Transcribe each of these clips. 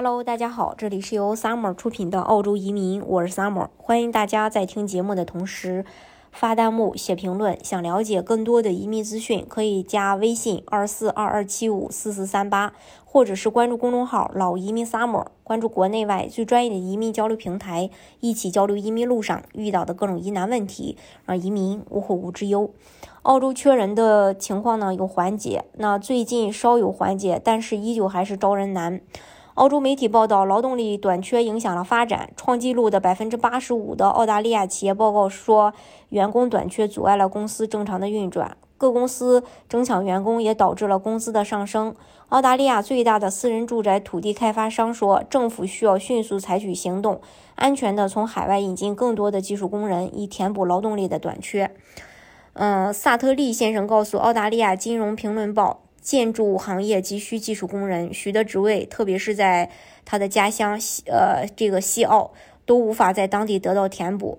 Hello，大家好，这里是由 Summer 出品的澳洲移民，我是 Summer，欢迎大家在听节目的同时发弹幕、写评论。想了解更多的移民资讯，可以加微信二四二二七五四四三八，或者是关注公众号“老移民 Summer”，关注国内外最专业的移民交流平台，一起交流移民路上遇到的各种疑难问题，让移民无后顾之忧。澳洲缺人的情况呢有缓解，那最近稍有缓解，但是依旧还是招人难。澳洲媒体报道，劳动力短缺影响了发展。创纪录的百分之八十五的澳大利亚企业报告说，员工短缺阻碍了公司正常的运转。各公司争抢员工也导致了工资的上升。澳大利亚最大的私人住宅土地开发商说，政府需要迅速采取行动，安全的从海外引进更多的技术工人，以填补劳动力的短缺。嗯，萨特利先生告诉澳大利亚金融评论报。建筑行业急需技术工人，许多职位，特别是在他的家乡西呃这个西澳，都无法在当地得到填补。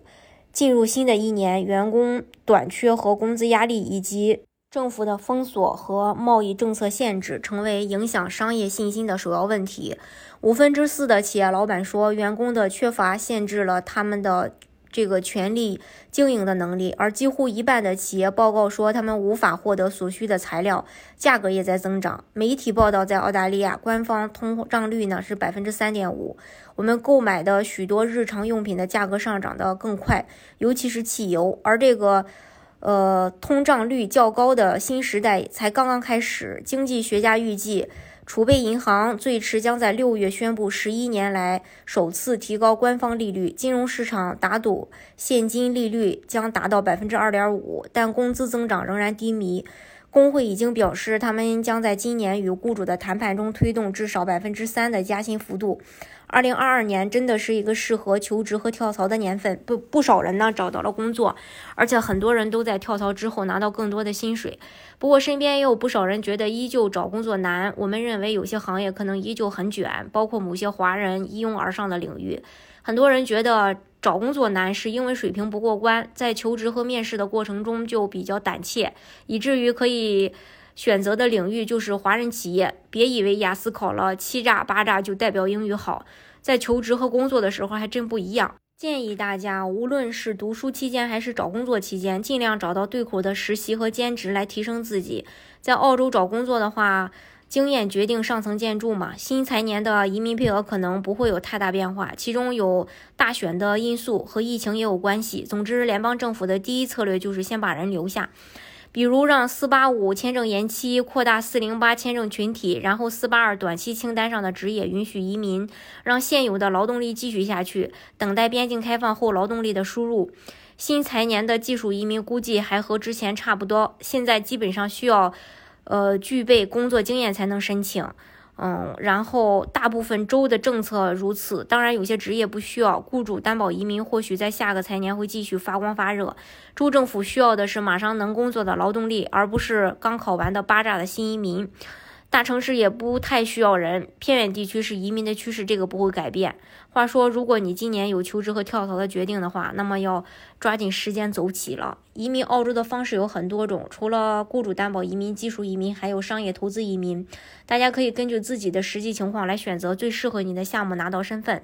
进入新的一年，员工短缺和工资压力，以及政府的封锁和贸易政策限制，成为影响商业信心的首要问题。五分之四的企业老板说，员工的缺乏限制了他们的。这个权力经营的能力，而几乎一半的企业报告说，他们无法获得所需的材料，价格也在增长。媒体报道，在澳大利亚，官方通胀率呢是百分之三点五。我们购买的许多日常用品的价格上涨得更快，尤其是汽油。而这个，呃，通胀率较高的新时代才刚刚开始。经济学家预计。储备银行最迟将在六月宣布十一年来首次提高官方利率。金融市场打赌现金利率将达到百分之二点五，但工资增长仍然低迷。工会已经表示，他们将在今年与雇主的谈判中推动至少百分之三的加薪幅度。二零二二年真的是一个适合求职和跳槽的年份，不不少人呢找到了工作，而且很多人都在跳槽之后拿到更多的薪水。不过身边也有不少人觉得依旧找工作难。我们认为有些行业可能依旧很卷，包括某些华人一拥而上的领域。很多人觉得找工作难是因为水平不过关，在求职和面试的过程中就比较胆怯，以至于可以。选择的领域就是华人企业，别以为雅思考了七炸八炸就代表英语好，在求职和工作的时候还真不一样。建议大家，无论是读书期间还是找工作期间，尽量找到对口的实习和兼职来提升自己。在澳洲找工作的话，经验决定上层建筑嘛。新财年的移民配额可能不会有太大变化，其中有大选的因素和疫情也有关系。总之，联邦政府的第一策略就是先把人留下。比如让四八五签证延期，扩大四零八签证群体，然后四八二短期清单上的职业允许移民，让现有的劳动力继续下去，等待边境开放后劳动力的输入。新财年的技术移民估计还和之前差不多，现在基本上需要，呃，具备工作经验才能申请。嗯，然后大部分州的政策如此，当然有些职业不需要雇主担保移民，或许在下个财年会继续发光发热。州政府需要的是马上能工作的劳动力，而不是刚考完的巴扎的新移民。大城市也不太需要人，偏远地区是移民的趋势，这个不会改变。话说，如果你今年有求职和跳槽的决定的话，那么要抓紧时间走起了。移民澳洲的方式有很多种，除了雇主担保移民、技术移民，还有商业投资移民。大家可以根据自己的实际情况来选择最适合你的项目，拿到身份。